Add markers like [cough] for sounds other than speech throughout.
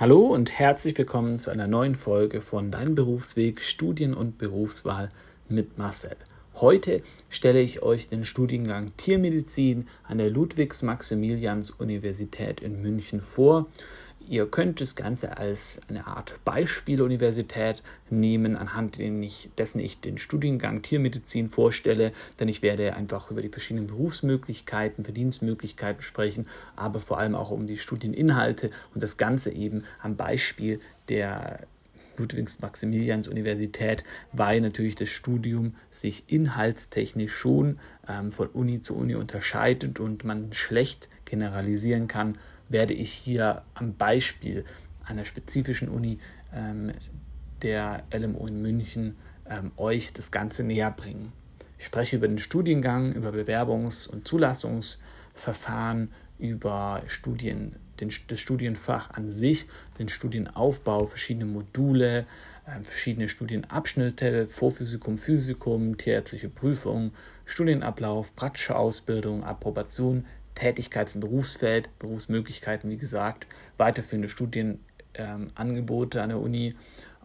Hallo und herzlich willkommen zu einer neuen Folge von Dein Berufsweg Studien und Berufswahl mit Marcel. Heute stelle ich euch den Studiengang Tiermedizin an der Ludwigs-Maximilians-Universität in München vor. Ihr könnt das Ganze als eine Art Beispieluniversität nehmen, anhand dessen ich den Studiengang Tiermedizin vorstelle, denn ich werde einfach über die verschiedenen Berufsmöglichkeiten, Verdienstmöglichkeiten sprechen, aber vor allem auch um die Studieninhalte und das Ganze eben am Beispiel der Ludwigs-Maximilians-Universität, weil natürlich das Studium sich inhaltstechnisch schon ähm, von Uni zu Uni unterscheidet und man schlecht generalisieren kann werde ich hier am Beispiel einer spezifischen Uni ähm, der LMU in München ähm, euch das Ganze näher bringen. Ich spreche über den Studiengang, über Bewerbungs- und Zulassungsverfahren, über Studien, den, das Studienfach an sich, den Studienaufbau, verschiedene Module, äh, verschiedene Studienabschnitte, Vorphysikum, Physikum, tierärztliche Prüfung, Studienablauf, praktische Ausbildung, Approbation, Tätigkeits- und Berufsfeld, Berufsmöglichkeiten, wie gesagt, weiterführende Studienangebote ähm, an der Uni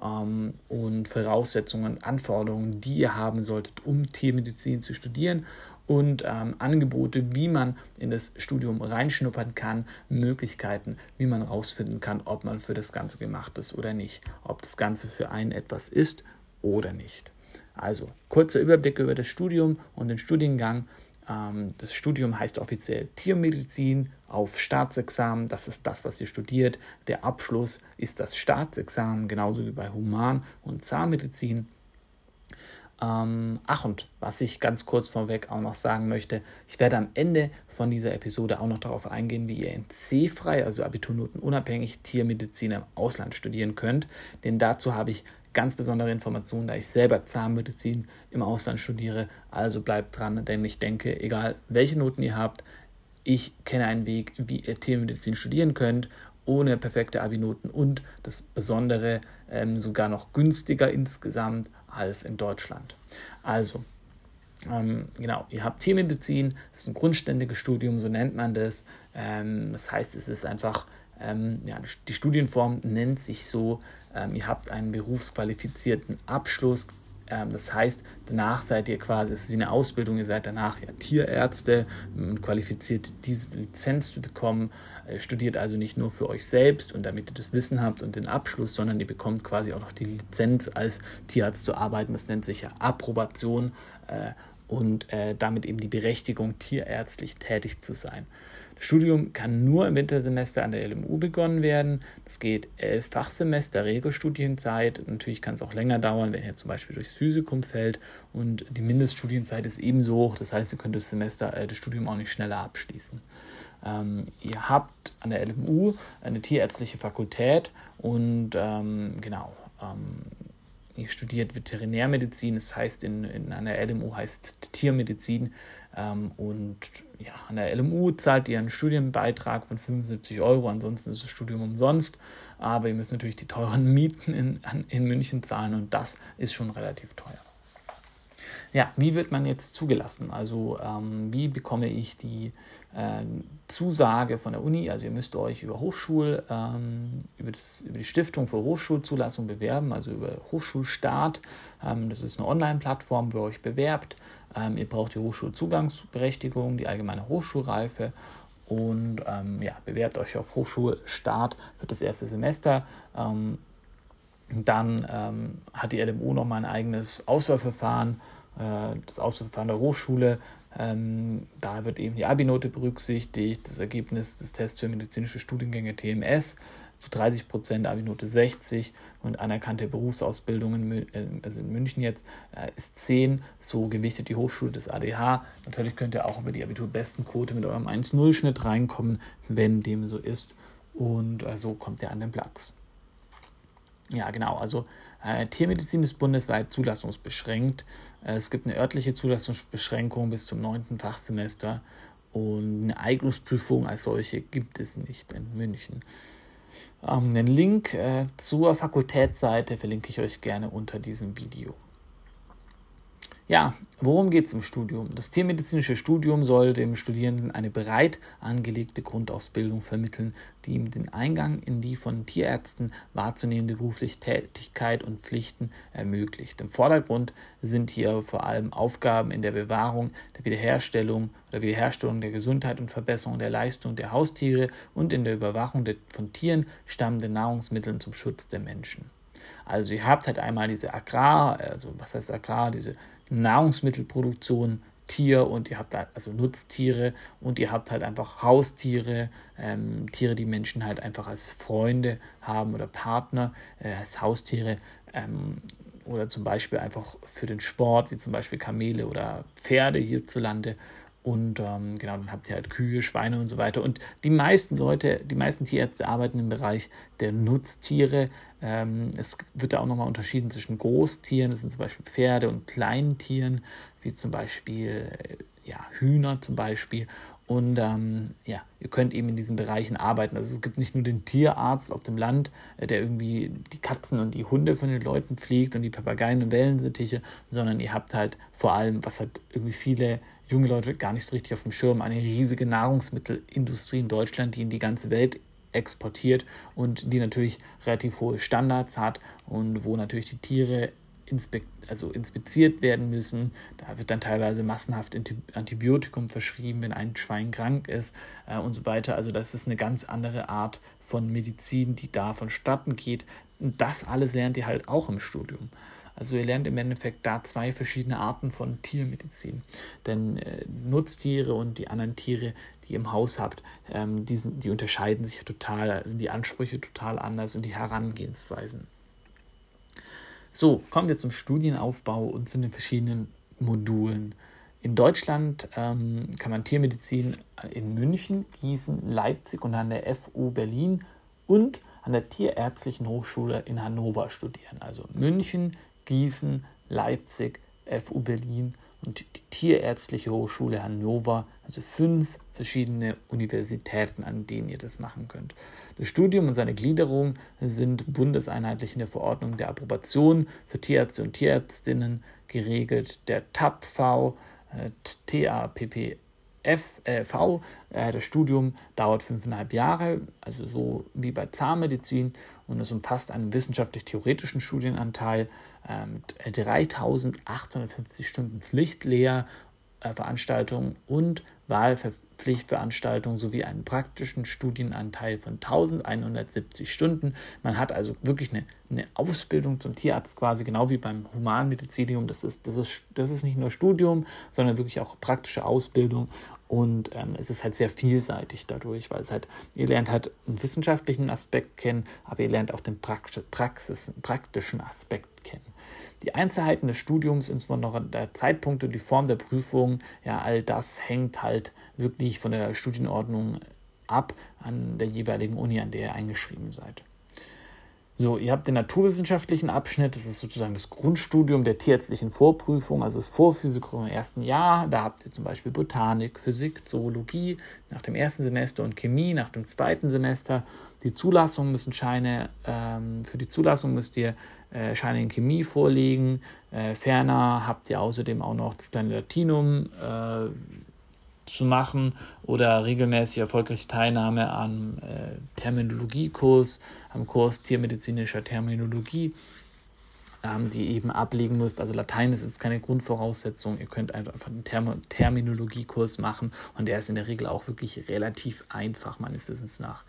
ähm, und Voraussetzungen, Anforderungen, die ihr haben solltet, um Tiermedizin zu studieren und ähm, Angebote, wie man in das Studium reinschnuppern kann, Möglichkeiten, wie man herausfinden kann, ob man für das Ganze gemacht ist oder nicht, ob das Ganze für einen etwas ist oder nicht. Also kurzer Überblick über das Studium und den Studiengang. Ähm, das Studium heißt offiziell Tiermedizin auf Staatsexamen. Das ist das, was ihr studiert. Der Abschluss ist das Staatsexamen, genauso wie bei Human- und Zahnmedizin. Ähm, ach, und was ich ganz kurz vorweg auch noch sagen möchte, ich werde am Ende von dieser Episode auch noch darauf eingehen, wie ihr in C-frei, also Abiturnoten unabhängig, Tiermedizin im Ausland studieren könnt. Denn dazu habe ich ganz besondere Informationen, da ich selber Zahnmedizin im Ausland studiere. Also bleibt dran, denn ich denke, egal welche Noten ihr habt, ich kenne einen Weg, wie ihr Tiermedizin studieren könnt, ohne perfekte Abi-Noten und das Besondere ähm, sogar noch günstiger insgesamt als in Deutschland. Also, ähm, genau, ihr habt Tiermedizin, das ist ein grundständiges Studium, so nennt man das. Ähm, das heißt, es ist einfach ähm, ja, die Studienform nennt sich so, ähm, ihr habt einen berufsqualifizierten Abschluss. Ähm, das heißt, danach seid ihr quasi, es ist wie eine Ausbildung, ihr seid danach ja Tierärzte und qualifiziert, diese Lizenz zu bekommen. Ihr studiert also nicht nur für euch selbst und damit ihr das Wissen habt und den Abschluss, sondern ihr bekommt quasi auch noch die Lizenz als Tierarzt zu arbeiten. Das nennt sich ja Approbation. Äh, und äh, damit eben die Berechtigung, tierärztlich tätig zu sein. Das Studium kann nur im Wintersemester an der LMU begonnen werden. Das geht elf Fachsemester Regelstudienzeit. Natürlich kann es auch länger dauern, wenn ihr zum Beispiel durchs Physikum fällt. Und die Mindeststudienzeit ist ebenso hoch. Das heißt, ihr könnt das Semester, äh, das Studium auch nicht schneller abschließen. Ähm, ihr habt an der LMU eine tierärztliche Fakultät und ähm, genau. Ähm, ihr studiert Veterinärmedizin, das heißt in, in einer LMU heißt Tiermedizin ähm, und ja, an der LMU zahlt ihr einen Studienbeitrag von 75 Euro, ansonsten ist das Studium umsonst, aber ihr müsst natürlich die teuren [laughs] Mieten in, in München zahlen und das ist schon relativ teuer. Ja, wie wird man jetzt zugelassen? Also ähm, wie bekomme ich die äh, Zusage von der Uni? Also ihr müsst euch über Hochschul, ähm, über, das, über die Stiftung für Hochschulzulassung bewerben, also über Hochschulstart. Ähm, das ist eine Online-Plattform, wo ihr euch bewerbt. Ähm, ihr braucht die Hochschulzugangsberechtigung, die allgemeine Hochschulreife und ähm, ja, bewerbt euch auf Hochschulstart für das erste Semester. Ähm, dann ähm, hat die LMU nochmal ein eigenes Auswahlverfahren äh, das Auswahlverfahren der Hochschule. Ähm, da wird eben die Abi-Note berücksichtigt, das Ergebnis des Tests für medizinische Studiengänge TMS zu 30 Prozent, Abi-Note 60 und anerkannte Berufsausbildung, in, äh, also in München jetzt, äh, ist 10. So gewichtet die Hochschule des ADH. Natürlich könnt ihr auch über die Abiturbestenquote mit eurem 1-0-Schnitt reinkommen, wenn dem so ist. Und so also kommt ihr an den Platz. Ja, genau. Also äh, Tiermedizin ist bundesweit zulassungsbeschränkt. Äh, es gibt eine örtliche Zulassungsbeschränkung bis zum neunten Fachsemester und eine Eignungsprüfung als solche gibt es nicht in München. Ähm, den Link äh, zur Fakultätsseite verlinke ich euch gerne unter diesem Video. Ja, worum geht es im Studium? Das tiermedizinische Studium soll dem Studierenden eine breit angelegte Grundausbildung vermitteln, die ihm den Eingang in die von Tierärzten wahrzunehmende berufliche Tätigkeit und Pflichten ermöglicht. Im Vordergrund sind hier vor allem Aufgaben in der Bewahrung, der Wiederherstellung oder Wiederherstellung der Gesundheit und Verbesserung der Leistung der Haustiere und in der Überwachung der von Tieren stammenden Nahrungsmittel zum Schutz der Menschen. Also ihr habt halt einmal diese Agrar, also was heißt Agrar, diese Nahrungsmittelproduktion, Tier und ihr habt also Nutztiere und ihr habt halt einfach Haustiere, ähm, Tiere, die Menschen halt einfach als Freunde haben oder Partner, äh, als Haustiere ähm, oder zum Beispiel einfach für den Sport, wie zum Beispiel Kamele oder Pferde hierzulande. Und ähm, genau, dann habt ihr halt Kühe, Schweine und so weiter. Und die meisten Leute, die meisten Tierärzte arbeiten im Bereich der Nutztiere. Ähm, es wird da auch nochmal unterschieden zwischen Großtieren, das sind zum Beispiel Pferde, und kleinen Tieren, wie zum Beispiel äh, ja, Hühner zum Beispiel. Und ähm, ja, ihr könnt eben in diesen Bereichen arbeiten. Also es gibt nicht nur den Tierarzt auf dem Land, äh, der irgendwie die Katzen und die Hunde von den Leuten pflegt und die Papageien und Wellensittiche, sondern ihr habt halt vor allem, was halt irgendwie viele junge Leute gar nicht so richtig auf dem Schirm, eine riesige Nahrungsmittelindustrie in Deutschland, die in die ganze Welt exportiert und die natürlich relativ hohe Standards hat und wo natürlich die Tiere inspekt, also inspiziert werden müssen. Da wird dann teilweise massenhaft Antibiotikum verschrieben, wenn ein Schwein krank ist äh, und so weiter. Also das ist eine ganz andere Art von Medizin, die da vonstatten geht. Und das alles lernt ihr halt auch im Studium. Also ihr lernt im Endeffekt da zwei verschiedene Arten von Tiermedizin. Denn äh, Nutztiere und die anderen Tiere, die ihr im Haus habt, ähm, die, sind, die unterscheiden sich total, sind die Ansprüche total anders und die Herangehensweisen. So, kommen wir zum Studienaufbau und zu den verschiedenen Modulen. In Deutschland ähm, kann man Tiermedizin in München, Gießen, Leipzig und an der FU Berlin und an der Tierärztlichen Hochschule in Hannover studieren. Also München, Gießen, Leipzig, FU Berlin und die Tierärztliche Hochschule Hannover, also fünf verschiedene Universitäten, an denen ihr das machen könnt. Das Studium und seine Gliederung sind bundeseinheitlich in der Verordnung der Approbation für Tierärzte und Tierärztinnen geregelt. Der TAPV, äh, äh, V, äh, das Studium dauert fünfeinhalb Jahre, also so wie bei Zahnmedizin und es umfasst einen wissenschaftlich-theoretischen Studienanteil 3850 Stunden Pflichtlehrveranstaltungen und Wahlpflichtveranstaltungen sowie einen praktischen Studienanteil von 1170 Stunden. Man hat also wirklich eine, eine Ausbildung zum Tierarzt quasi, genau wie beim Humanmedizinium. Das ist, das, ist, das ist nicht nur Studium, sondern wirklich auch praktische Ausbildung. Und ähm, es ist halt sehr vielseitig dadurch, weil es halt, ihr lernt halt einen wissenschaftlichen Aspekt kennen, aber ihr lernt auch den Praxis, praktischen Aspekt kennen. Die Einzelheiten des Studiums, insbesondere der Zeitpunkt und die Form der Prüfung, ja, all das hängt halt wirklich von der Studienordnung ab an der jeweiligen Uni, an der ihr eingeschrieben seid. So, ihr habt den naturwissenschaftlichen Abschnitt, das ist sozusagen das Grundstudium der tierärztlichen Vorprüfung, also das Vorphysikum im ersten Jahr. Da habt ihr zum Beispiel Botanik, Physik, Zoologie nach dem ersten Semester und Chemie nach dem zweiten Semester. Die Zulassung müssen Scheine, ähm, für die Zulassung müsst ihr äh, Scheine in Chemie vorlegen. Äh, ferner habt ihr außerdem auch noch das kleine Latinum. Äh, zu machen oder regelmäßig erfolgreiche Teilnahme am äh, Terminologiekurs, am Kurs tiermedizinischer Terminologie, ähm, die eben ablegen müsst. Also Latein ist jetzt keine Grundvoraussetzung. Ihr könnt einfach einen Term Terminologiekurs machen und der ist in der Regel auch wirklich relativ einfach, meines Wissens nach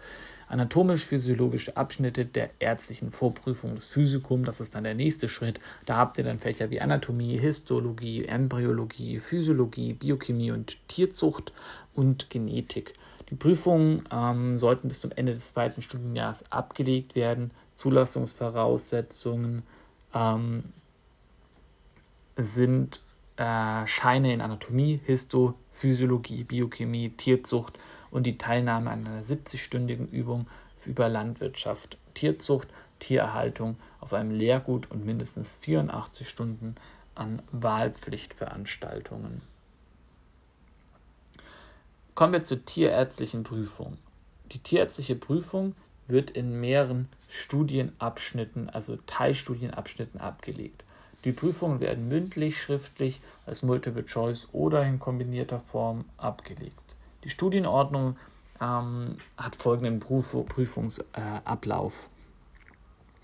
anatomisch-physiologische Abschnitte der ärztlichen Vorprüfung des Physikum. Das ist dann der nächste Schritt. Da habt ihr dann Fächer wie Anatomie, Histologie, Embryologie, Physiologie, Biochemie und Tierzucht und Genetik. Die Prüfungen ähm, sollten bis zum Ende des zweiten Studienjahres abgelegt werden. Zulassungsvoraussetzungen ähm, sind äh, Scheine in Anatomie, Histo, Physiologie, Biochemie, Tierzucht und die Teilnahme an einer 70-stündigen Übung über Landwirtschaft, Tierzucht, Tiererhaltung auf einem Lehrgut und mindestens 84 Stunden an Wahlpflichtveranstaltungen. Kommen wir zur tierärztlichen Prüfung. Die tierärztliche Prüfung wird in mehreren Studienabschnitten, also Teilstudienabschnitten abgelegt. Die Prüfungen werden mündlich, schriftlich, als Multiple Choice oder in kombinierter Form abgelegt. Die Studienordnung ähm, hat folgenden Prüf Prüfungsablauf äh,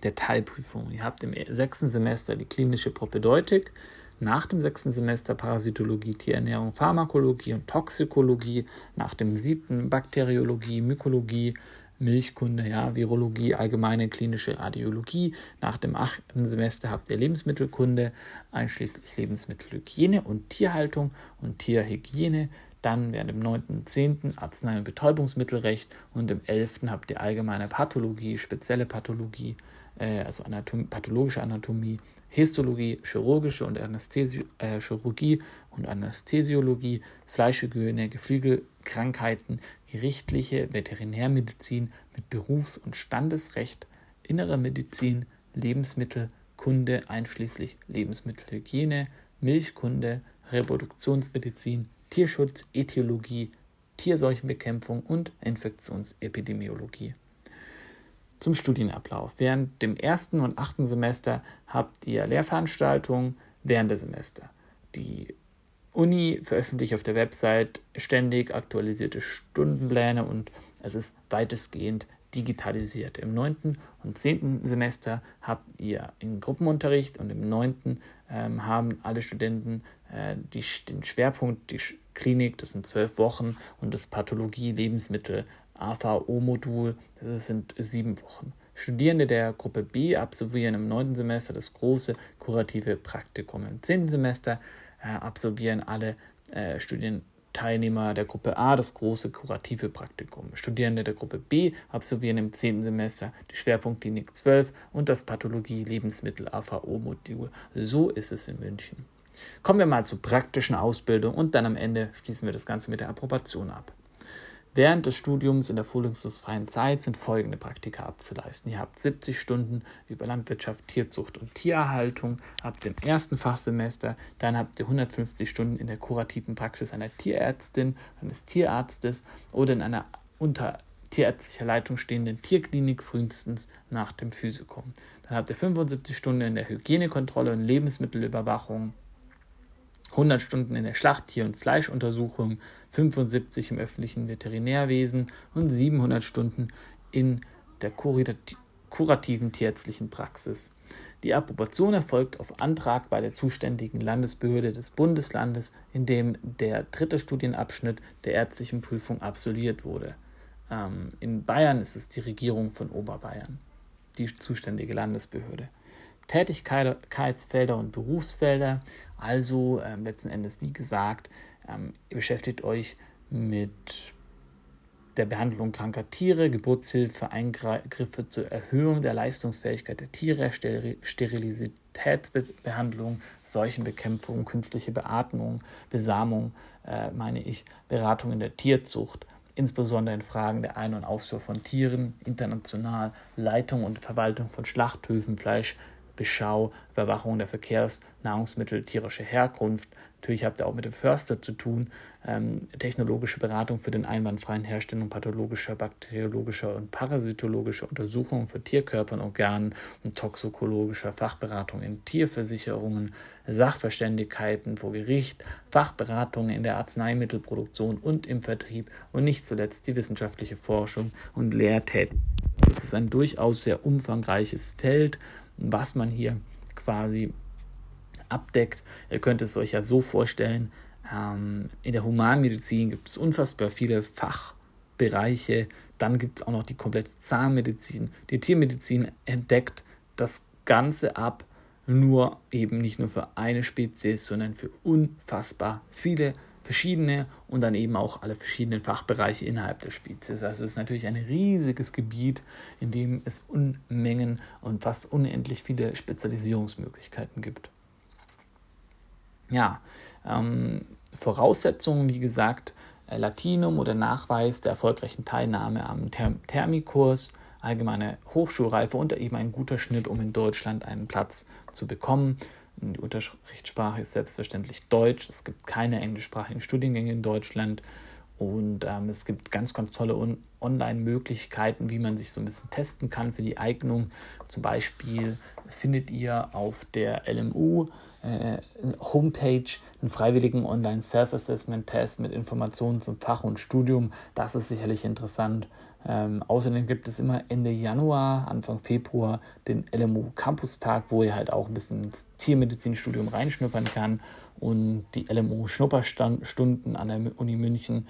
der Teilprüfung. Ihr habt im sechsten Semester die klinische Propedeutik, nach dem sechsten Semester Parasitologie, Tierernährung, Pharmakologie und Toxikologie, nach dem siebten Bakteriologie, Mykologie, Milchkunde, ja, Virologie, allgemeine klinische Radiologie. Nach dem achten Semester habt ihr Lebensmittelkunde, einschließlich Lebensmittelhygiene und Tierhaltung und Tierhygiene. Dann während dem 9. und 10. Arznei- und Betäubungsmittelrecht und im 11. habt ihr allgemeine Pathologie, spezielle Pathologie, äh, also Anatom pathologische Anatomie, Histologie, chirurgische und Anästhesi äh, Chirurgie und Anästhesiologie, Fleischhygiene, Geflügelkrankheiten, gerichtliche Veterinärmedizin mit Berufs- und Standesrecht, innere Medizin, Lebensmittelkunde einschließlich Lebensmittelhygiene, Milchkunde, Reproduktionsmedizin, Tierschutz, Äthiologie, Tierseuchenbekämpfung und Infektionsepidemiologie. Zum Studienablauf. Während dem ersten und achten Semester habt ihr Lehrveranstaltungen während der Semester. Die Uni veröffentlicht auf der Website ständig aktualisierte Stundenpläne und es ist weitestgehend digitalisiert. Im 9. und 10. Semester habt ihr in Gruppenunterricht und im 9. Ähm, haben alle Studenten äh, die, den Schwerpunkt, die Klinik, das sind zwölf Wochen, und das Pathologie, Lebensmittel, AVO-Modul, das sind sieben Wochen. Studierende der Gruppe B absolvieren im 9. Semester das große kurative Praktikum. Im 10. Semester äh, absolvieren alle äh, Studien Teilnehmer der Gruppe A das große kurative Praktikum. Studierende der Gruppe B absolvieren im 10. Semester die Schwerpunktklinik 12 und das Pathologie Lebensmittel AVO-Modul. So ist es in München. Kommen wir mal zur praktischen Ausbildung und dann am Ende schließen wir das Ganze mit der Approbation ab. Während des Studiums in der vorlesungsfreien Zeit sind folgende Praktika abzuleisten. Ihr habt 70 Stunden über Landwirtschaft, Tierzucht und Tiererhaltung ab dem ersten Fachsemester. Dann habt ihr 150 Stunden in der kurativen Praxis einer Tierärztin, eines Tierarztes oder in einer unter tierärztlicher Leitung stehenden Tierklinik frühestens nach dem Physikum. Dann habt ihr 75 Stunden in der Hygienekontrolle und Lebensmittelüberwachung 100 Stunden in der Schlacht-, Tier- und Fleischuntersuchung, 75 im öffentlichen Veterinärwesen und 700 Stunden in der kurativen tierärztlichen Praxis. Die Approbation erfolgt auf Antrag bei der zuständigen Landesbehörde des Bundeslandes, in dem der dritte Studienabschnitt der ärztlichen Prüfung absolviert wurde. Ähm, in Bayern ist es die Regierung von Oberbayern, die zuständige Landesbehörde. Tätigkeitsfelder und Berufsfelder. Also ähm, letzten Endes, wie gesagt, ähm, ihr beschäftigt euch mit der Behandlung kranker Tiere, Geburtshilfe, Eingriffe zur Erhöhung der Leistungsfähigkeit der Tiere, Sterilitätsbehandlung, Seuchenbekämpfung, künstliche Beatmung, Besamung, äh, meine ich, Beratung in der Tierzucht, insbesondere in Fragen der Ein- und Ausfuhr von Tieren, international, Leitung und Verwaltung von Schlachthöfen, Fleisch, Beschau, Überwachung der Verkehrs-, Nahrungsmittel tierischer Herkunft. Natürlich habt ihr auch mit dem Förster zu tun. Ähm, technologische Beratung für den einwandfreien Herstellung pathologischer, bakteriologischer und parasitologischer Untersuchungen für Tierkörpern, Organen und toxikologischer Fachberatung in Tierversicherungen, Sachverständigkeiten vor Gericht, Fachberatungen in der Arzneimittelproduktion und im Vertrieb und nicht zuletzt die wissenschaftliche Forschung und Lehrtätigkeit. Das ist ein durchaus sehr umfangreiches Feld was man hier quasi abdeckt. Ihr könnt es euch ja so vorstellen, ähm, in der Humanmedizin gibt es unfassbar viele Fachbereiche. Dann gibt es auch noch die komplette Zahnmedizin. Die Tiermedizin entdeckt das Ganze ab, nur eben nicht nur für eine Spezies, sondern für unfassbar viele verschiedene und dann eben auch alle verschiedenen Fachbereiche innerhalb der Spezies. Also es ist natürlich ein riesiges Gebiet, in dem es Unmengen und fast unendlich viele Spezialisierungsmöglichkeiten gibt. Ja, ähm, Voraussetzungen, wie gesagt, äh, Latinum oder Nachweis der erfolgreichen Teilnahme am Therm Thermikurs, allgemeine Hochschulreife und eben ein guter Schnitt, um in Deutschland einen Platz zu bekommen. Die Unterrichtssprache ist selbstverständlich Deutsch. Es gibt keine englischsprachigen Studiengänge in Deutschland. Und ähm, es gibt ganz, ganz tolle On Online-Möglichkeiten, wie man sich so ein bisschen testen kann für die Eignung. Zum Beispiel findet ihr auf der LMU äh, Homepage einen freiwilligen Online-Self-Assessment-Test mit Informationen zum Fach und Studium. Das ist sicherlich interessant. Ähm, außerdem gibt es immer Ende Januar, Anfang Februar den LMU Campus Tag, wo ihr halt auch ein bisschen ins Tiermedizinstudium reinschnuppern kann und die LMU Schnupperstunden an der Uni München,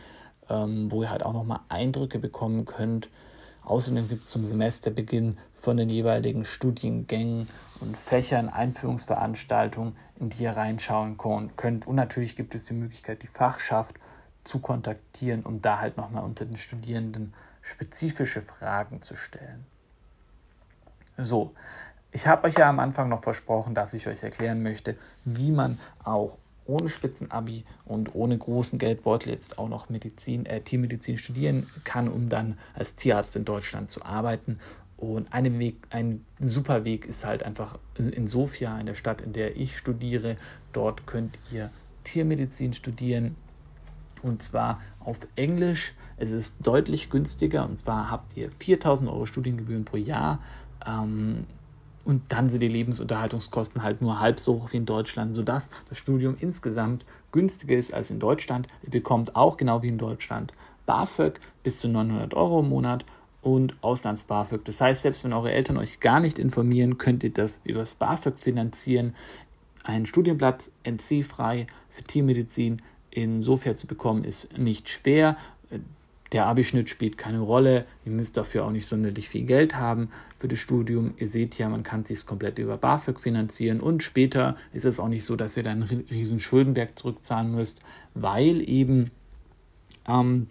ähm, wo ihr halt auch nochmal Eindrücke bekommen könnt. Außerdem gibt es zum Semesterbeginn von den jeweiligen Studiengängen und Fächern Einführungsveranstaltungen, in die ihr reinschauen könnt. Und natürlich gibt es die Möglichkeit, die Fachschaft zu kontaktieren, um da halt nochmal unter den Studierenden spezifische Fragen zu stellen. So, ich habe euch ja am Anfang noch versprochen, dass ich euch erklären möchte, wie man auch ohne Spitzenabi und ohne großen Geldbeutel jetzt auch noch Medizin, äh, Tiermedizin studieren kann, um dann als Tierarzt in Deutschland zu arbeiten. Und ein Weg, ein super Weg ist halt einfach in Sofia, in der Stadt, in der ich studiere. Dort könnt ihr Tiermedizin studieren und zwar auf Englisch. Es ist deutlich günstiger und zwar habt ihr 4000 Euro Studiengebühren pro Jahr. Ähm, und dann sind die Lebensunterhaltungskosten halt nur halb so hoch wie in Deutschland, sodass das Studium insgesamt günstiger ist als in Deutschland. Ihr bekommt auch genau wie in Deutschland BAföG bis zu 900 Euro im Monat und Auslands-BAföG. Das heißt, selbst wenn eure Eltern euch gar nicht informieren, könnt ihr das über das BAföG finanzieren. Ein Studienplatz NC-frei für Tiermedizin in Sofia zu bekommen, ist nicht schwer. Der Abischnitt spielt keine Rolle. Ihr müsst dafür auch nicht sonderlich viel Geld haben für das Studium. Ihr seht ja, man kann sich komplett über BAföG finanzieren und später ist es auch nicht so, dass ihr dann einen riesen Schuldenberg zurückzahlen müsst, weil eben ähm,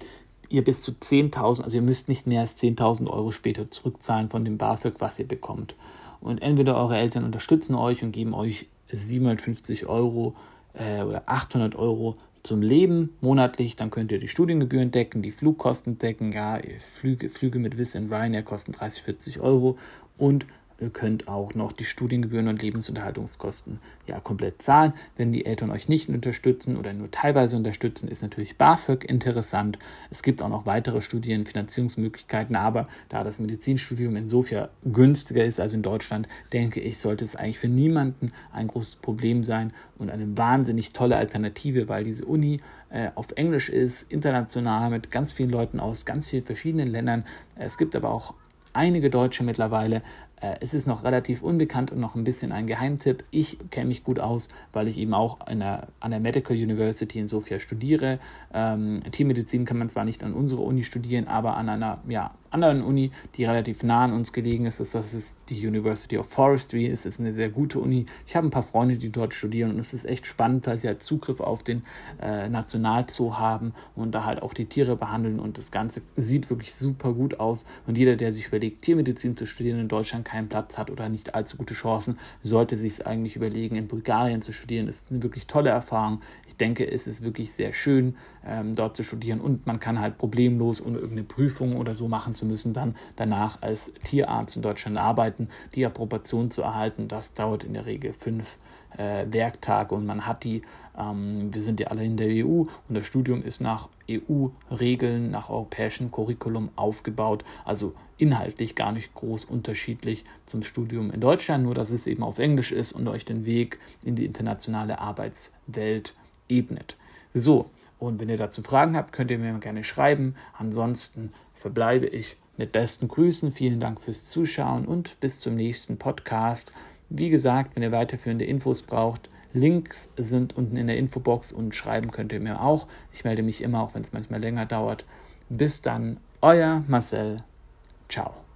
ihr bis zu 10.000, also ihr müsst nicht mehr als 10.000 Euro später zurückzahlen von dem BAföG, was ihr bekommt. Und entweder eure Eltern unterstützen euch und geben euch 750 Euro äh, oder 800 Euro zum Leben monatlich, dann könnt ihr die Studiengebühren decken, die Flugkosten decken, ja, Flüge, Flüge mit Wizz und Ryanair kosten 30, 40 Euro. Und Ihr könnt auch noch die Studiengebühren und Lebensunterhaltungskosten ja komplett zahlen. Wenn die Eltern euch nicht unterstützen oder nur teilweise unterstützen, ist natürlich BAföG interessant. Es gibt auch noch weitere Studienfinanzierungsmöglichkeiten, aber da das Medizinstudium in Sofia günstiger ist als in Deutschland, denke ich, sollte es eigentlich für niemanden ein großes Problem sein und eine wahnsinnig tolle Alternative, weil diese Uni äh, auf Englisch ist, international mit ganz vielen Leuten aus ganz vielen verschiedenen Ländern. Es gibt aber auch einige Deutsche mittlerweile. Äh, es ist noch relativ unbekannt und noch ein bisschen ein Geheimtipp. Ich kenne mich gut aus, weil ich eben auch der, an der Medical University in Sofia studiere. Ähm, Tiermedizin kann man zwar nicht an unserer Uni studieren, aber an einer ja, anderen Uni, die relativ nah an uns gelegen ist. Das ist die University of Forestry. Es ist eine sehr gute Uni. Ich habe ein paar Freunde, die dort studieren und es ist echt spannend, weil sie halt Zugriff auf den äh, Nationalzoo haben und da halt auch die Tiere behandeln und das Ganze sieht wirklich super gut aus. Und jeder, der sich überlegt, Tiermedizin zu studieren in Deutschland, keinen Platz hat oder nicht allzu gute Chancen, sollte sich es eigentlich überlegen, in Bulgarien zu studieren. Das ist eine wirklich tolle Erfahrung. Ich denke, es ist wirklich sehr schön, ähm, dort zu studieren und man kann halt problemlos ohne irgendeine Prüfung oder so machen zu müssen, dann danach als Tierarzt in Deutschland arbeiten, die Approbation zu erhalten. Das dauert in der Regel fünf äh, Werktage und man hat die, ähm, wir sind ja alle in der EU und das Studium ist nach EU-Regeln, nach europäischem Curriculum aufgebaut, also inhaltlich gar nicht groß unterschiedlich zum Studium in Deutschland, nur dass es eben auf Englisch ist und euch den Weg in die internationale Arbeitswelt ebnet. So, und wenn ihr dazu Fragen habt, könnt ihr mir gerne schreiben. Ansonsten verbleibe ich mit besten Grüßen. Vielen Dank fürs Zuschauen und bis zum nächsten Podcast. Wie gesagt, wenn ihr weiterführende Infos braucht, Links sind unten in der Infobox und schreiben könnt ihr mir auch. Ich melde mich immer, auch wenn es manchmal länger dauert. Bis dann, euer Marcel. Ciao.